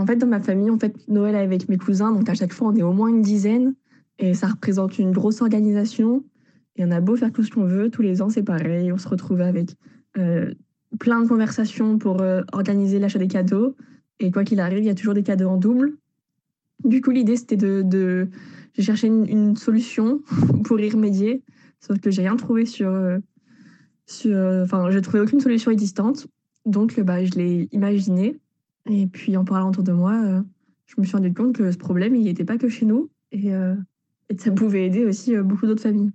en fait, dans ma famille, en fait, Noël avec mes cousins, donc à chaque fois, on est au moins une dizaine. Et ça représente une grosse organisation. Et on a beau faire tout ce qu'on veut, tous les ans, c'est pareil. On se retrouve avec euh, plein de conversations pour euh, organiser l'achat des cadeaux. Et quoi qu'il arrive, il y a toujours des cadeaux en double. Du coup, l'idée, c'était de, de... J'ai cherché une, solution pour y remédier. Sauf que j'ai rien trouvé sur... Euh, sur enfin, j'ai trouvé aucune solution existante. Donc, bah, je l'ai imaginé. Et puis, en parlant autour de moi, je me suis rendu compte que ce problème, il n'était pas que chez nous. Et, et ça pouvait aider aussi beaucoup d'autres familles.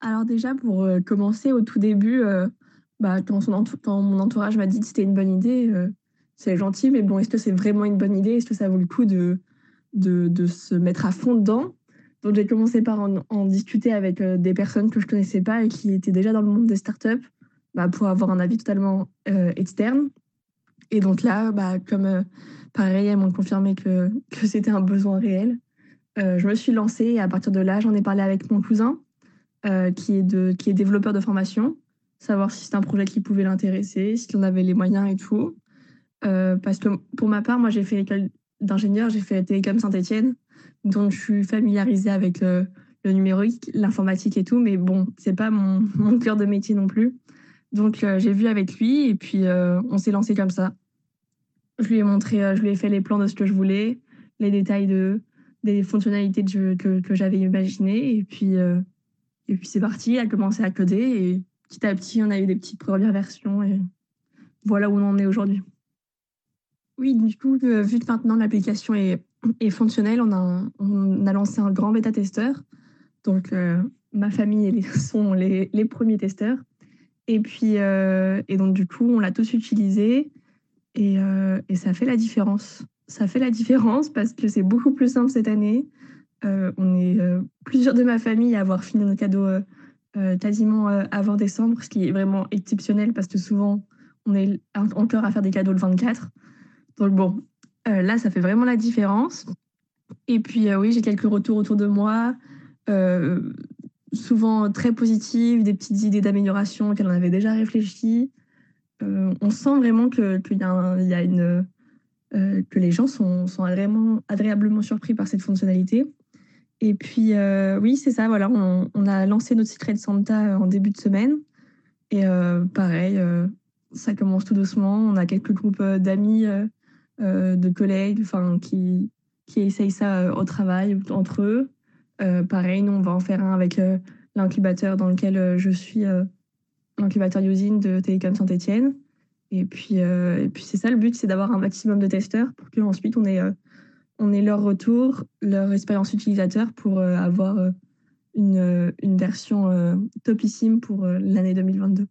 Alors déjà, pour commencer, au tout début, bah, quand, mon entourage m'a dit que c'était une bonne idée, c'est gentil, mais bon, est-ce que c'est vraiment une bonne idée? Est-ce que ça vaut le coup de, de, se mettre à fond dedans? Donc j'ai commencé par en, discuter avec des personnes que je connaissais pas et qui étaient déjà dans le monde des startups bah, pour avoir un avis totalement euh, externe. Et donc là, bah, comme pareil, elles m'ont confirmé que, que c'était un besoin réel. Euh, je me suis lancée et à partir de là, j'en ai parlé avec mon cousin euh, qui, est de, qui est développeur de formation, savoir si c'était un projet qui pouvait l'intéresser, si on avait les moyens et tout. Euh, parce que pour ma part, moi j'ai fait l'école d'ingénieur, j'ai fait Télécom Saint-Etienne, donc je suis familiarisée avec le, le numérique, l'informatique et tout, mais bon, c'est pas mon, mon cœur de métier non plus. Donc euh, j'ai vu avec lui et puis euh, on s'est lancé comme ça. Je lui ai montré, euh, je lui ai fait les plans de ce que je voulais, les détails de, des fonctionnalités que, que, j'avais imaginées. Et puis, euh, puis c'est parti, a commencé à coder. Et petit à petit, on a eu des petites premières versions. Et voilà où on en est aujourd'hui. Oui, du coup, euh, vu que maintenant l'application est, est, fonctionnelle, on a, on a lancé un grand bêta-testeur. Donc, ma famille et les, sont les, les, premiers testeurs. Et puis, et donc, du coup, on l'a tous utilisé. Et, et ça fait la différence ça fait la différence parce que c'est beaucoup plus simple cette année. Euh, on est euh, plusieurs de ma famille à avoir fini nos cadeaux euh, quasiment avant décembre, ce qui est vraiment exceptionnel parce que souvent on est encore à faire des cadeaux le 24. Donc bon, là ça fait vraiment la différence. Et puis oui, j'ai quelques retours autour de moi, souvent très positifs, des petites idées d'amélioration qu'elle en avait déjà réfléchi. On sent vraiment que une euh, que les gens sont, agréablement surpris par cette fonctionnalité. Et puis, euh, oui, c'est ça, voilà, on, a lancé notre Secret Santa en début de semaine. Et euh, pareil, euh, ça commence tout doucement. On a quelques groupes euh, d'amis, euh, de collègues qui, qui essayent ça au travail, entre eux. pareil, nous, on va en faire un avec l'incubateur dans lequel je suis, l'incubateur usine de Télécom Saint-Etienne. Et puis, euh, et puis c'est ça le but, c'est d'avoir un maximum de testeurs pour qu'ensuite on ait, euh, on ait leur retour, leur expérience utilisateur pour euh, avoir une, une version topissime pour l'année 2022.